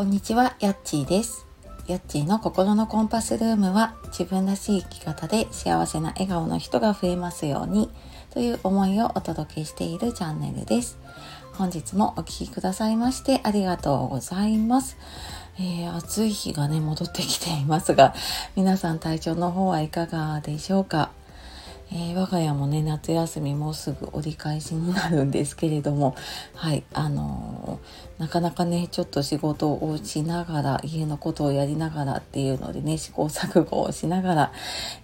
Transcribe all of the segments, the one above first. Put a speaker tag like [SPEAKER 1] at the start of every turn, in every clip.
[SPEAKER 1] こんにちは、やっちーです。やっちーの心のコンパスルームは自分らしい生き方で幸せな笑顔の人が増えますようにという思いをお届けしているチャンネルです。本日もお聴きくださいましてありがとうございます。えー、暑い日がね、戻ってきていますが、皆さん体調の方はいかがでしょうか？えー、我が家もね夏休みもうすぐ折り返しになるんですけれども はいあのー、なかなかねちょっと仕事をしながら家のことをやりながらっていうのでね試行錯誤をしながら、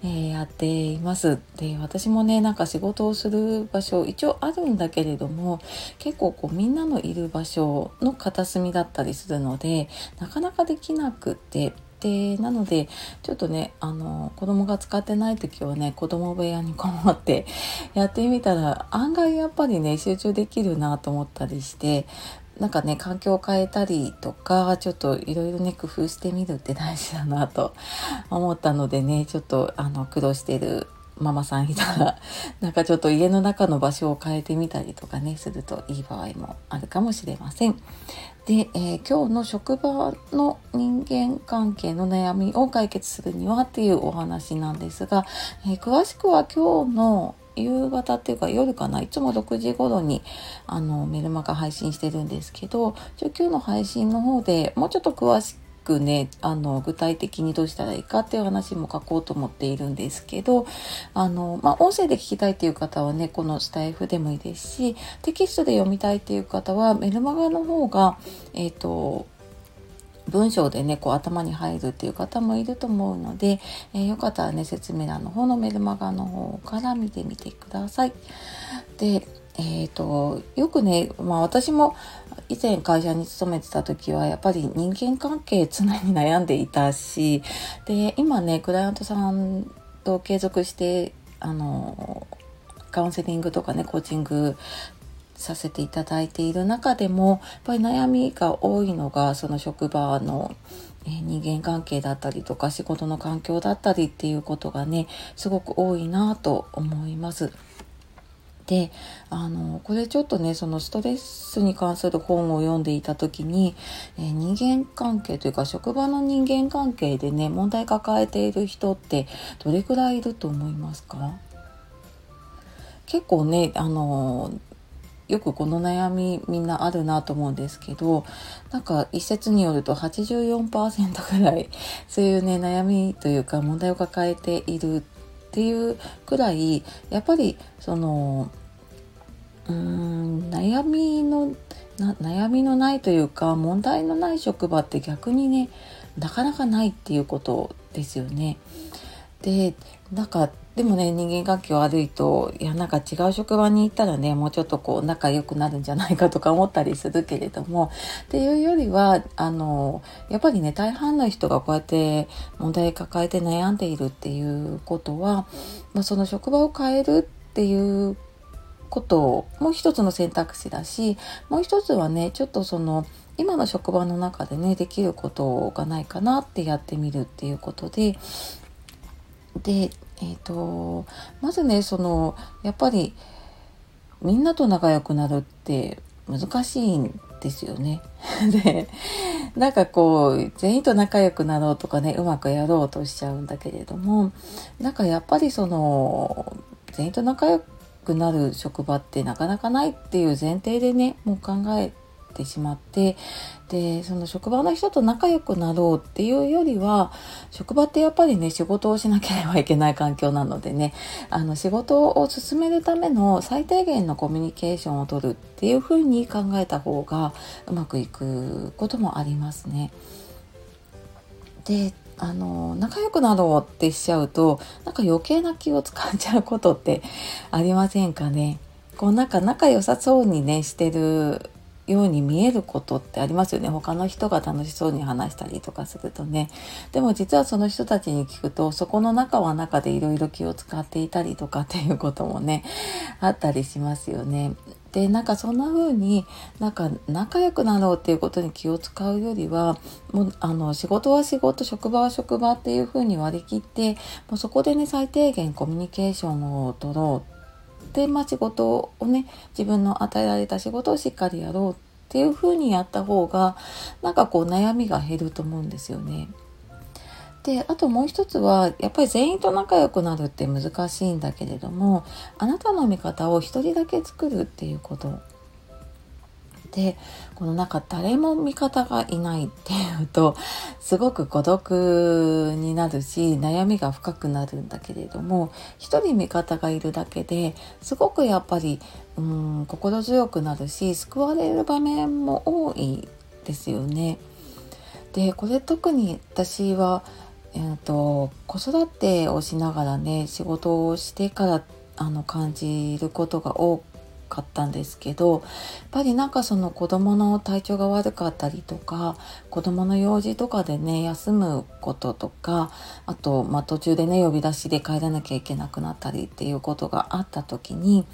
[SPEAKER 1] えー、やっています。で私もねなんか仕事をする場所一応あるんだけれども結構こうみんなのいる場所の片隅だったりするのでなかなかできなくってでなのでちょっとねあの子供が使ってない時はね子供部屋にこもってやってみたら案外やっぱりね集中できるなと思ったりしてなんかね環境を変えたりとかちょっといろいろね工夫してみるって大事だなと思ったのでねちょっとあの苦労してるママさんいたら なんかちょっと家の中の場所を変えてみたりとかねするといい場合もあるかもしれません。で、えー、今日の職場の人間関係の悩みを解決するにはっていうお話なんですが、えー、詳しくは今日の夕方っていうか夜かないつも6時頃にあのメルマガ配信してるんですけど今日の配信の方でもうちょっと詳しくねあの具体的にどうしたらいいかっていう話も書こうと思っているんですけどあの、まあ、音声で聞きたいっていう方はねこのスタイフでもいいですしテキストで読みたいっていう方はメルマガの方がえっ、ー、と文章でねこう頭に入るっていう方もいると思うので、えー、よかったらね説明欄の方のメルマガの方から見てみてください。でえーと、よくね、まあ、私も以前会社に勤めてた時はやっぱり人間関係常に悩んでいたしで今ねクライアントさんと継続してあのカウンセリングとかねコーチングさせていただいている中でもやっぱり悩みが多いのがその職場の人間関係だったりとか仕事の環境だったりっていうことがねすごく多いなと思います。であのこれちょっとねそのストレスに関する本を読んでいた時に、えー、人間関係というか職場の人間関係でね問題抱えている人ってどれくらいいると思いますか？結構ねあのよくこの悩みみんなあるなと思うんですけどなんか一説によると84%ぐらいそういうね悩みというか問題を抱えているっていうくらいやっぱりそのうーん悩みの悩みのないというか問題のない職場って逆にねなかなかないっていうことですよね。でなんかでもね人間関係悪いといやなんか違う職場に行ったらねもうちょっとこう仲良くなるんじゃないかとか思ったりするけれども っていうよりはあのやっぱりね大半の人がこうやって問題抱えて悩んでいるっていうことは、まあ、その職場を変えるっていうこともう一つの選択肢だしもう一つはねちょっとその今の職場の中でねできることがないかなってやってみるっていうことででえーと、まずねそのやっぱりみんなと仲良くなるって難しいんですよね。でなんかこう全員と仲良くなろうとかねうまくやろうとしちゃうんだけれどもなんかやっぱりその全員と仲良くなる職場ってなかなかないっていう前提でねもう考えてしまってでその職場の人と仲良くなろうっていうよりは職場ってやっぱりね仕事をしなければいけない環境なのでねあの仕事を進めるための最低限のコミュニケーションをとるっていうふうに考えた方がうまくいくこともありますね。であの仲良くなろうってしちゃうとなんか余計な気を使っちゃうことってありませんかねこうなんか仲良さそうにねしてるように見えることってありますよね他の人が楽しそうに話したりとかするとねでも実はその人たちに聞くとそこの中は中でいろいろ気を使っていたりとかっていうこともねあったりしますよね。でなんかそんな風になんか仲良くなろうっていうことに気を使うよりはもうあの仕事は仕事職場は職場っていう風に割り切ってもうそこでね最低限コミュニケーションを取ろうで、まあ、仕事をね自分の与えられた仕事をしっかりやろうっていうふうにやった方がなんかこう悩みが減ると思うんですよね。であともう一つはやっぱり全員と仲良くなるって難しいんだけれどもあなたの味方を一人だけ作るっていうことでこのなんか誰も味方がいないっていうとすごく孤独になるし悩みが深くなるんだけれども一人味方がいるだけですごくやっぱりうん心強くなるし救われる場面も多いですよね。でこれ特に私はえーと、子育てをしながらね仕事をしてからあの感じることが多かったんですけどやっぱりなんかその子供の体調が悪かったりとか子供の用事とかでね休むこととかあと、まあ、途中でね呼び出しで帰らなきゃいけなくなったりっていうことがあった時に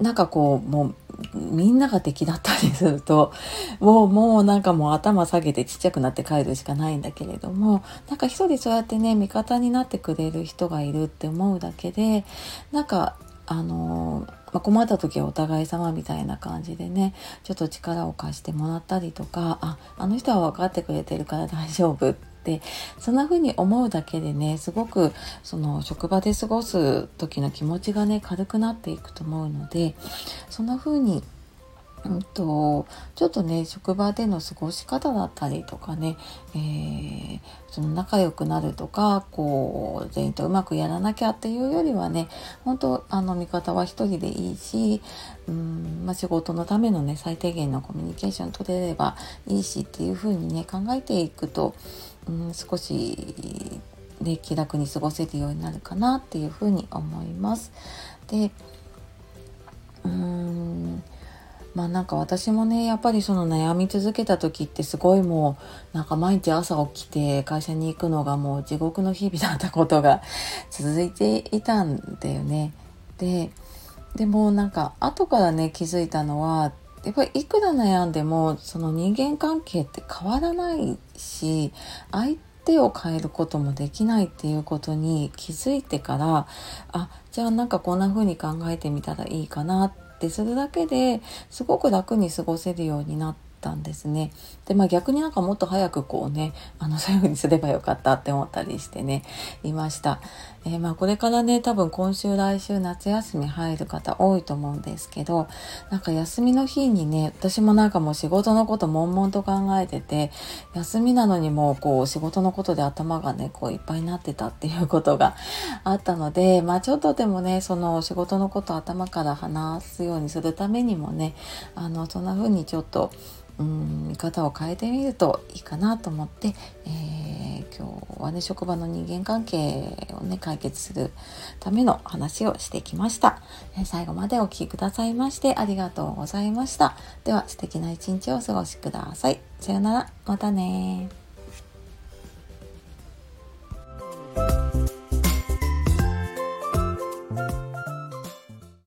[SPEAKER 1] なんかこうもうみんなが敵だったりするともうもうなんかもう頭下げてちっちゃくなって帰るしかないんだけれどもなんか一人そうやってね味方になってくれる人がいるって思うだけでなんかあのまあ、困った時はお互い様みたいな感じでねちょっと力を貸してもらったりとかああの人は分かってくれてるから大丈夫ってそんな風に思うだけでねすごくその職場で過ごす時の気持ちがね軽くなっていくと思うのでそんな風にうんと、ちょっとね職場での過ごし方だったりとかね、えー、その仲良くなるとかこう全員とうまくやらなきゃっていうよりはね本当あの味方は一人でいいしうん、まあ、仕事のためのね最低限のコミュニケーション取れればいいしっていう風にね考えていくと、うん、少しね気楽に過ごせるようになるかなっていう風に思います。でまあなんか私もねやっぱりその悩み続けた時ってすごいもうなんか毎日朝起きて会社に行くのがもう地獄の日々だったことが 続いていたんだよね。ででもなんか後からね気づいたのはやっぱりいくら悩んでもその人間関係って変わらないし相手を変えることもできないっていうことに気づいてからあじゃあなんかこんな風に考えてみたらいいかなってってするだけですごく楽に過ごせるようになったんですね。でまあ逆になんかもっと早くこうねあの そういう風にすればよかったって思ったりしてねいました。えー、まあこれからね多分今週来週夏休み入る方多いと思うんですけどなんか休みの日にね私もなんかもう仕事のこと悶々と考えてて休みなのにもうこう仕事のことで頭がねこういっぱいになってたっていうことがあったのでまあちょっとでもねその仕事のこと頭から話すようにするためにもねあのそんな風にちょっとうん見方を変えてみるといいかなと思って、えー、今日はね職場の人間関係をね解決するための話をしてきました、えー、最後までお聴きくださいましてありがとうございました。では素敵な一日をお過ごしください。さようなら。またね